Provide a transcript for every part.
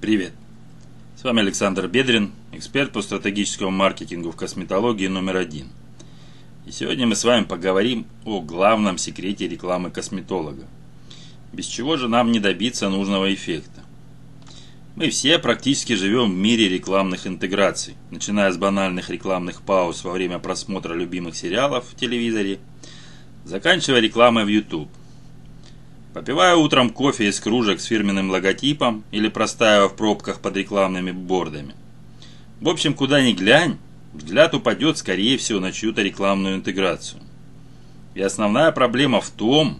Привет! С вами Александр Бедрин, эксперт по стратегическому маркетингу в косметологии номер один. И сегодня мы с вами поговорим о главном секрете рекламы косметолога. Без чего же нам не добиться нужного эффекта? Мы все практически живем в мире рекламных интеграций, начиная с банальных рекламных пауз во время просмотра любимых сериалов в телевизоре, заканчивая рекламой в YouTube – Попивая утром кофе из кружек с фирменным логотипом или простаивая в пробках под рекламными бордами. В общем, куда ни глянь, взгляд упадет, скорее всего, на чью-то рекламную интеграцию. И основная проблема в том,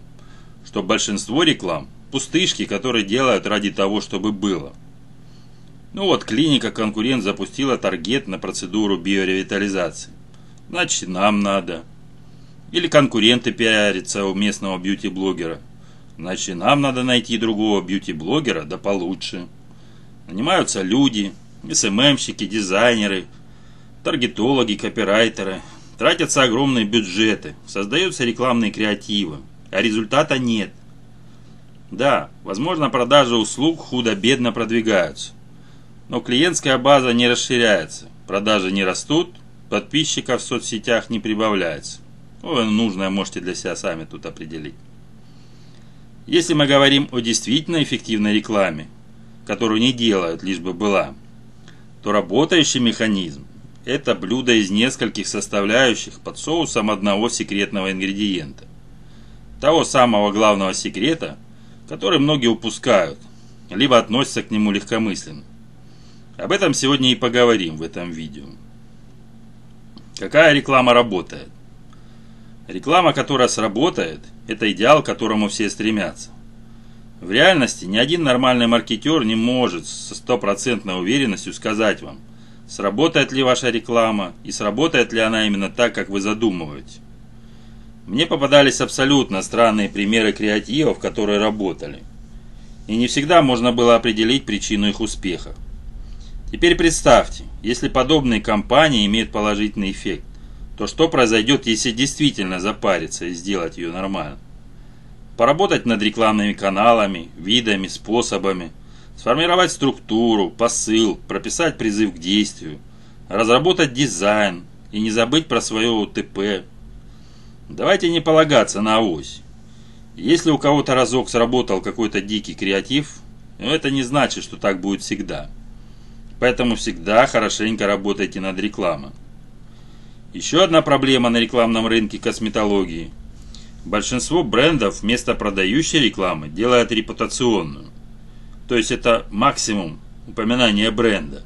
что большинство реклам – пустышки, которые делают ради того, чтобы было. Ну вот, клиника-конкурент запустила таргет на процедуру биоревитализации. Значит, нам надо. Или конкуренты пиарятся у местного бьюти-блогера – Значит, нам надо найти другого бьюти-блогера, да получше. Нанимаются люди, СММщики, дизайнеры, таргетологи, копирайтеры. Тратятся огромные бюджеты, создаются рекламные креативы, а результата нет. Да, возможно, продажи услуг худо-бедно продвигаются. Но клиентская база не расширяется, продажи не растут, подписчиков в соцсетях не прибавляется. Вы нужное можете для себя сами тут определить. Если мы говорим о действительно эффективной рекламе, которую не делают, лишь бы была, то работающий механизм – это блюдо из нескольких составляющих под соусом одного секретного ингредиента. Того самого главного секрета, который многие упускают, либо относятся к нему легкомысленно. Об этом сегодня и поговорим в этом видео. Какая реклама работает? Реклама, которая сработает – это идеал, к которому все стремятся. В реальности ни один нормальный маркетер не может со стопроцентной уверенностью сказать вам, сработает ли ваша реклама и сработает ли она именно так, как вы задумываете. Мне попадались абсолютно странные примеры креативов, которые работали. И не всегда можно было определить причину их успеха. Теперь представьте, если подобные кампании имеют положительный эффект то что произойдет, если действительно запариться и сделать ее нормально? Поработать над рекламными каналами, видами, способами, сформировать структуру, посыл, прописать призыв к действию, разработать дизайн и не забыть про свое УТП. Давайте не полагаться на ось. Если у кого-то разок сработал какой-то дикий креатив, это не значит, что так будет всегда. Поэтому всегда хорошенько работайте над рекламой. Еще одна проблема на рекламном рынке косметологии. Большинство брендов вместо продающей рекламы делают репутационную. То есть это максимум упоминания бренда.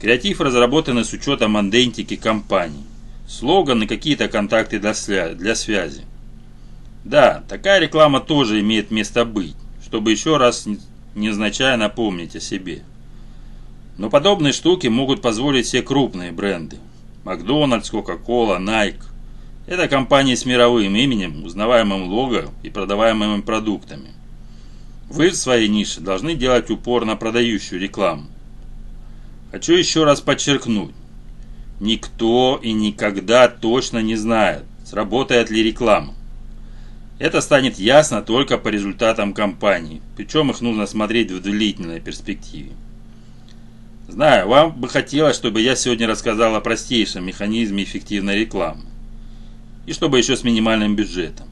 Креатив разработан с учетом андентики компании. Слоганы, какие-то контакты для, свя для связи. Да, такая реклама тоже имеет место быть, чтобы еще раз незначай напомнить о себе. Но подобные штуки могут позволить все крупные бренды. Макдональдс, Кока-Кола, Nike. Это компании с мировым именем, узнаваемым лого и продаваемыми продуктами. Вы в своей нише должны делать упор на продающую рекламу. Хочу еще раз подчеркнуть. Никто и никогда точно не знает, сработает ли реклама. Это станет ясно только по результатам кампании, причем их нужно смотреть в длительной перспективе. Знаю, вам бы хотелось, чтобы я сегодня рассказал о простейшем механизме эффективной рекламы. И чтобы еще с минимальным бюджетом.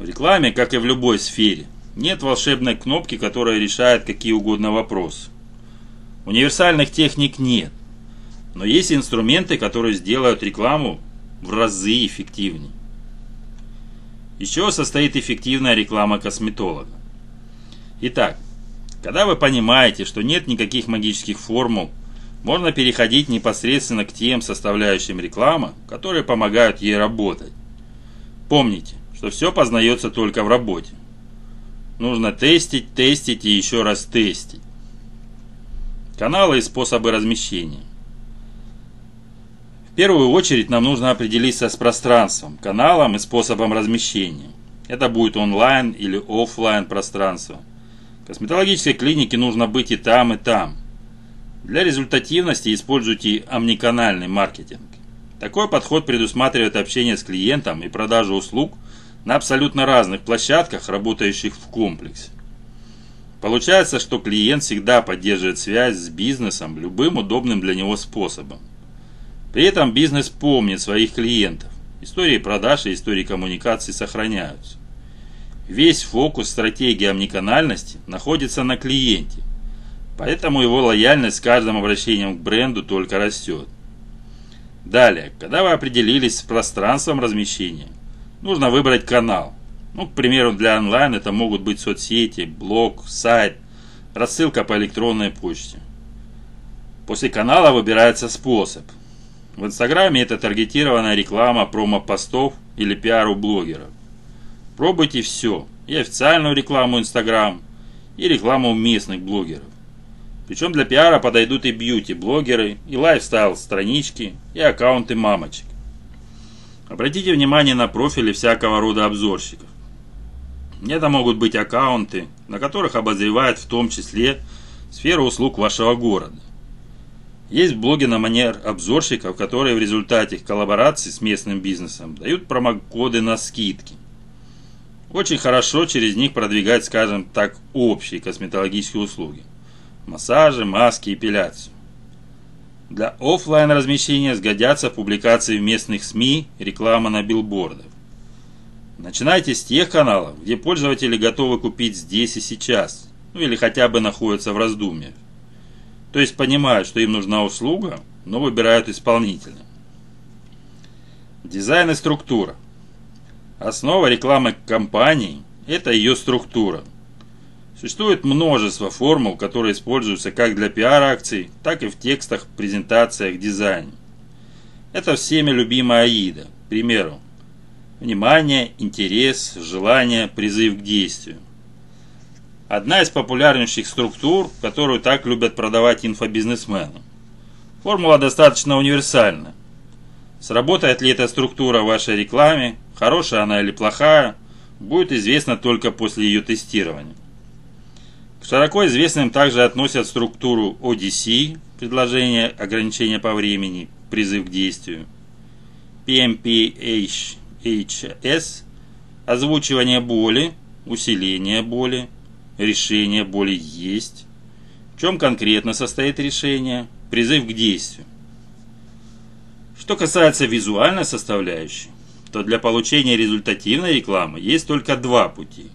В рекламе, как и в любой сфере, нет волшебной кнопки, которая решает какие угодно вопросы. Универсальных техник нет. Но есть инструменты, которые сделают рекламу в разы эффективнее. Из чего состоит эффективная реклама косметолога? Итак, когда вы понимаете, что нет никаких магических формул, можно переходить непосредственно к тем составляющим рекламы, которые помогают ей работать. Помните, что все познается только в работе. Нужно тестить, тестить и еще раз тестить. Каналы и способы размещения. В первую очередь нам нужно определиться с пространством, каналом и способом размещения. Это будет онлайн или офлайн пространство – Косметологической клинике нужно быть и там, и там. Для результативности используйте омниканальный маркетинг. Такой подход предусматривает общение с клиентом и продажу услуг на абсолютно разных площадках, работающих в комплексе. Получается, что клиент всегда поддерживает связь с бизнесом любым удобным для него способом. При этом бизнес помнит своих клиентов. Истории продаж и истории коммуникации сохраняются. Весь фокус стратегии омниканальности находится на клиенте, поэтому его лояльность с каждым обращением к бренду только растет. Далее, когда вы определились с пространством размещения, нужно выбрать канал. Ну, к примеру, для онлайн это могут быть соцсети, блог, сайт, рассылка по электронной почте. После канала выбирается способ. В Инстаграме это таргетированная реклама промо-постов или пиар у блогеров. Пробуйте все. И официальную рекламу Инстаграм, и рекламу местных блогеров. Причем для пиара подойдут и бьюти-блогеры, и лайфстайл-странички, и аккаунты мамочек. Обратите внимание на профили всякого рода обзорщиков. Это могут быть аккаунты, на которых обозревают в том числе сферу услуг вашего города. Есть блоги на манер обзорщиков, которые в результате коллаборации с местным бизнесом дают промокоды на скидки. Очень хорошо через них продвигать, скажем так, общие косметологические услуги. Массажи, маски, эпиляцию. Для офлайн размещения сгодятся публикации в местных СМИ, реклама на билбордах. Начинайте с тех каналов, где пользователи готовы купить здесь и сейчас, ну или хотя бы находятся в раздумьях. То есть понимают, что им нужна услуга, но выбирают исполнителя. Дизайн и структура. Основа рекламы компании – это ее структура. Существует множество формул, которые используются как для пиар-акций, так и в текстах, презентациях, дизайне. Это всеми любимая АИДа. К примеру, внимание, интерес, желание, призыв к действию. Одна из популярнейших структур, которую так любят продавать инфобизнесмены. Формула достаточно универсальна. Сработает ли эта структура в вашей рекламе, хорошая она или плохая, будет известно только после ее тестирования. К широко известным также относят структуру ODC, предложение ограничения по времени, призыв к действию, PMPHS, озвучивание боли, усиление боли, решение боли есть, в чем конкретно состоит решение, призыв к действию. Что касается визуальной составляющей, то для получения результативной рекламы есть только два пути.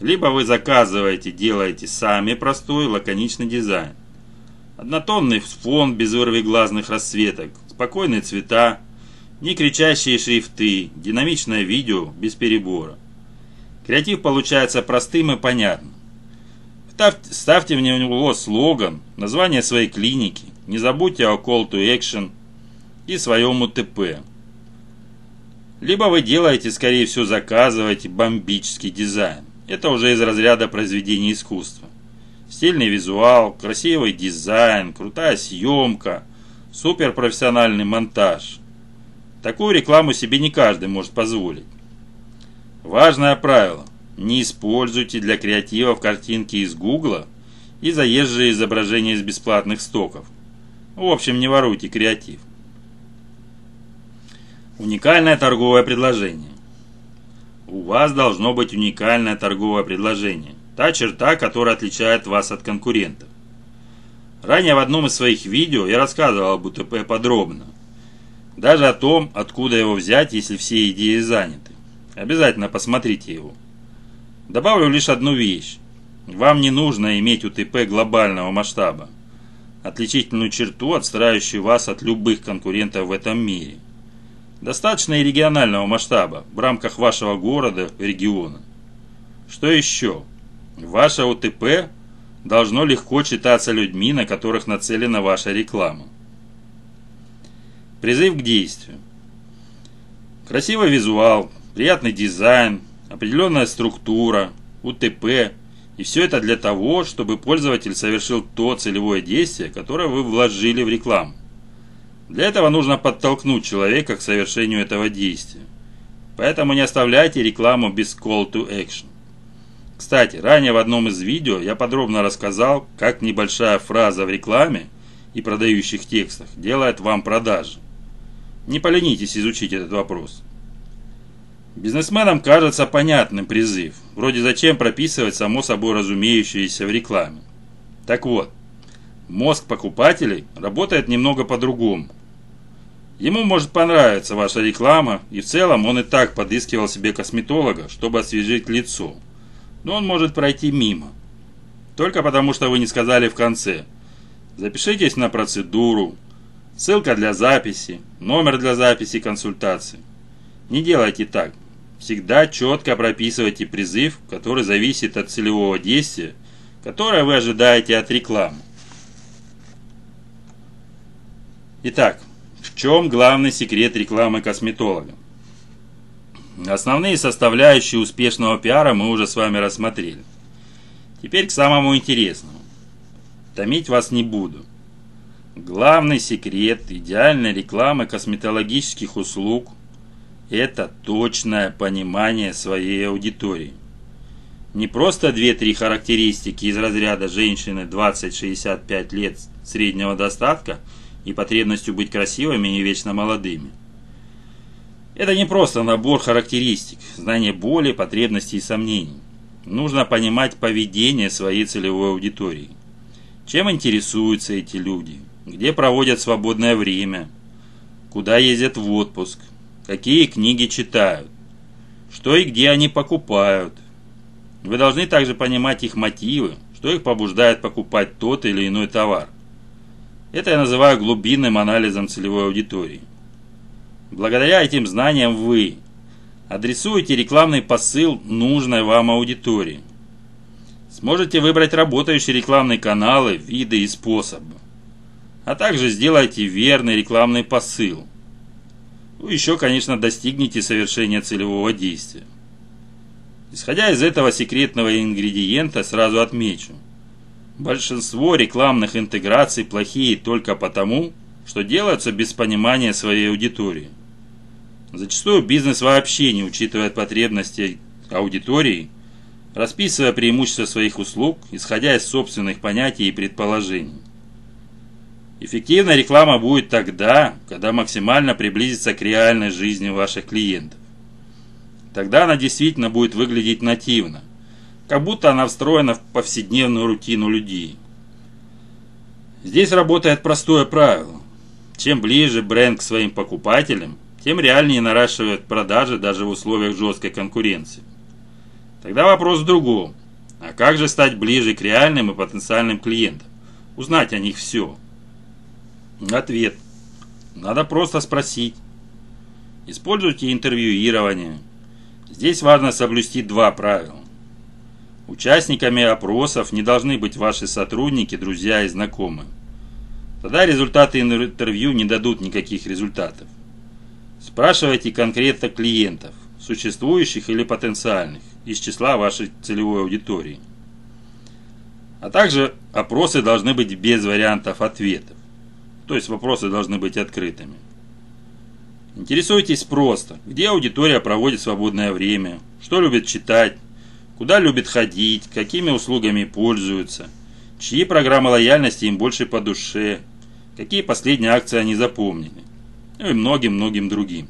Либо вы заказываете, делаете сами простой, лаконичный дизайн. Однотонный фон без вырвиглазных расцветок, спокойные цвета, не кричащие шрифты, динамичное видео без перебора. Креатив получается простым и понятным. Ставьте в него слоган, название своей клиники, не забудьте о call to action и своем УТП. Либо вы делаете, скорее всего, заказываете бомбический дизайн. Это уже из разряда произведений искусства. Стильный визуал, красивый дизайн, крутая съемка, суперпрофессиональный монтаж. Такую рекламу себе не каждый может позволить. Важное правило. Не используйте для креативов картинки из Гугла и заезжие изображения из бесплатных стоков. В общем, не воруйте креатив. Уникальное торговое предложение. У вас должно быть уникальное торговое предложение. Та черта, которая отличает вас от конкурентов. Ранее в одном из своих видео я рассказывал об УТП подробно. Даже о том, откуда его взять, если все идеи заняты. Обязательно посмотрите его. Добавлю лишь одну вещь. Вам не нужно иметь УТП глобального масштаба. Отличительную черту, отстраивающую вас от любых конкурентов в этом мире – Достаточно и регионального масштаба в рамках вашего города, региона. Что еще? Ваше ОТП должно легко читаться людьми, на которых нацелена ваша реклама. Призыв к действию. Красивый визуал, приятный дизайн, определенная структура, УТП. И все это для того, чтобы пользователь совершил то целевое действие, которое вы вложили в рекламу. Для этого нужно подтолкнуть человека к совершению этого действия. Поэтому не оставляйте рекламу без call to action. Кстати, ранее в одном из видео я подробно рассказал, как небольшая фраза в рекламе и продающих текстах делает вам продажи. Не поленитесь изучить этот вопрос. Бизнесменам кажется понятным призыв, вроде зачем прописывать само собой разумеющееся в рекламе. Так вот, мозг покупателей работает немного по-другому. Ему может понравиться ваша реклама, и в целом он и так подыскивал себе косметолога, чтобы освежить лицо. Но он может пройти мимо. Только потому, что вы не сказали в конце. Запишитесь на процедуру, ссылка для записи, номер для записи консультации. Не делайте так. Всегда четко прописывайте призыв, который зависит от целевого действия, которое вы ожидаете от рекламы. Итак, в чем главный секрет рекламы косметолога? Основные составляющие успешного пиара мы уже с вами рассмотрели. Теперь к самому интересному. Томить вас не буду. Главный секрет идеальной рекламы косметологических услуг – это точное понимание своей аудитории. Не просто 2-3 характеристики из разряда женщины 20-65 лет среднего достатка и потребностью быть красивыми и вечно молодыми. Это не просто набор характеристик, знание боли, потребностей и сомнений. Нужно понимать поведение своей целевой аудитории. Чем интересуются эти люди – где проводят свободное время, куда ездят в отпуск, какие книги читают, что и где они покупают. Вы должны также понимать их мотивы, что их побуждает покупать тот или иной товар. Это я называю глубинным анализом целевой аудитории. Благодаря этим знаниям вы адресуете рекламный посыл нужной вам аудитории. Сможете выбрать работающие рекламные каналы, виды и способы а также сделайте верный рекламный посыл. Вы еще, конечно, достигнете совершения целевого действия. Исходя из этого секретного ингредиента, сразу отмечу. Большинство рекламных интеграций плохие только потому, что делаются без понимания своей аудитории. Зачастую бизнес вообще не учитывает потребности аудитории, расписывая преимущества своих услуг, исходя из собственных понятий и предположений. Эффективная реклама будет тогда, когда максимально приблизится к реальной жизни ваших клиентов. Тогда она действительно будет выглядеть нативно, как будто она встроена в повседневную рутину людей. Здесь работает простое правило. Чем ближе бренд к своим покупателям, тем реальнее наращивает продажи даже в условиях жесткой конкуренции. Тогда вопрос в другом. А как же стать ближе к реальным и потенциальным клиентам? Узнать о них все. Ответ. Надо просто спросить. Используйте интервьюирование. Здесь важно соблюсти два правила. Участниками опросов не должны быть ваши сотрудники, друзья и знакомые. Тогда результаты интервью не дадут никаких результатов. Спрашивайте конкретно клиентов, существующих или потенциальных, из числа вашей целевой аудитории. А также опросы должны быть без вариантов ответов. То есть вопросы должны быть открытыми. Интересуйтесь просто, где аудитория проводит свободное время, что любит читать, куда любит ходить, какими услугами пользуются, чьи программы лояльности им больше по душе, какие последние акции они запомнили, ну и многим-многим другим.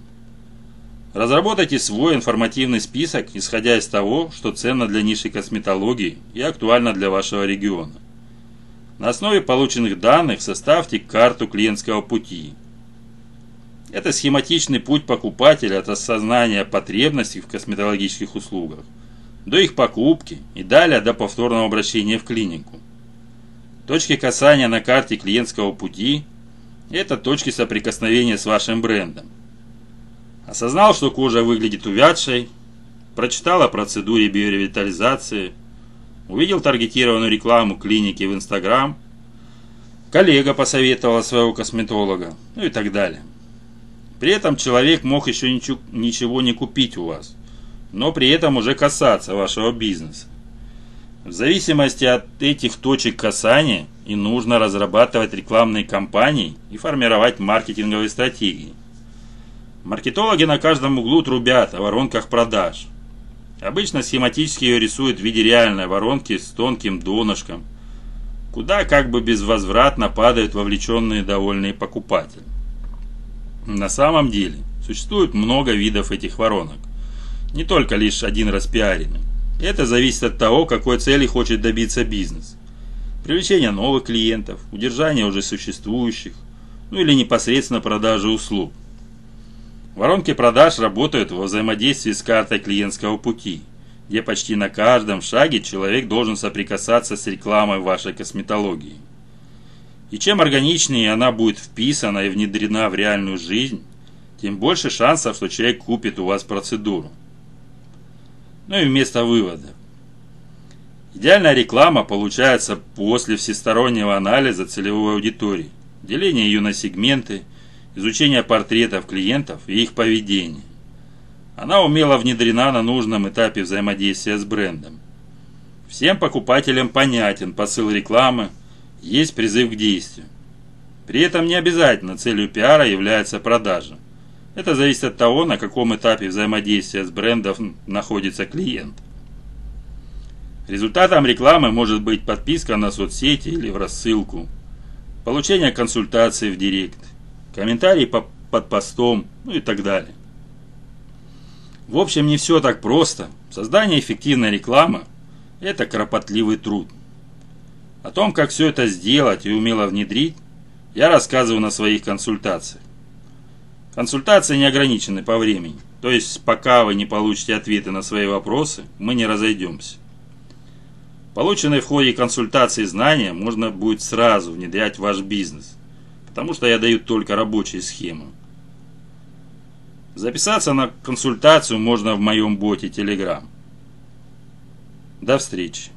Разработайте свой информативный список, исходя из того, что ценно для ниши косметологии и актуально для вашего региона. На основе полученных данных составьте карту клиентского пути. Это схематичный путь покупателя от осознания потребностей в косметологических услугах до их покупки и далее до повторного обращения в клинику. Точки касания на карте клиентского пути – это точки соприкосновения с вашим брендом. Осознал, что кожа выглядит увядшей, прочитал о процедуре биоревитализации – Увидел таргетированную рекламу клиники в Инстаграм. Коллега посоветовал своего косметолога. Ну и так далее. При этом человек мог еще ничего не купить у вас. Но при этом уже касаться вашего бизнеса. В зависимости от этих точек касания и нужно разрабатывать рекламные кампании и формировать маркетинговые стратегии. Маркетологи на каждом углу трубят о воронках продаж. Обычно схематически ее рисуют в виде реальной воронки с тонким донышком, куда как бы безвозвратно падают вовлеченные довольные покупатели. На самом деле существует много видов этих воронок. Не только лишь один раз пиаренный. Это зависит от того, какой цели хочет добиться бизнес. Привлечение новых клиентов, удержание уже существующих, ну или непосредственно продажи услуг. Воронки продаж работают во взаимодействии с картой клиентского пути, где почти на каждом шаге человек должен соприкасаться с рекламой вашей косметологии. И чем органичнее она будет вписана и внедрена в реальную жизнь, тем больше шансов, что человек купит у вас процедуру. Ну и вместо вывода. Идеальная реклама получается после всестороннего анализа целевой аудитории, деления ее на сегменты, изучения портретов клиентов и их поведения. Она умело внедрена на нужном этапе взаимодействия с брендом. Всем покупателям понятен посыл рекламы, есть призыв к действию. При этом не обязательно целью пиара является продажа. Это зависит от того, на каком этапе взаимодействия с брендом находится клиент. Результатом рекламы может быть подписка на соцсети или в рассылку, получение консультации в директ, комментарии по, под постом, ну и так далее. В общем, не все так просто. Создание эффективной рекламы – это кропотливый труд. О том, как все это сделать и умело внедрить, я рассказываю на своих консультациях. Консультации не ограничены по времени, то есть пока вы не получите ответы на свои вопросы, мы не разойдемся. Полученные в ходе консультации знания можно будет сразу внедрять в ваш бизнес, потому что я даю только рабочие схемы. Записаться на консультацию можно в моем боте Telegram. До встречи.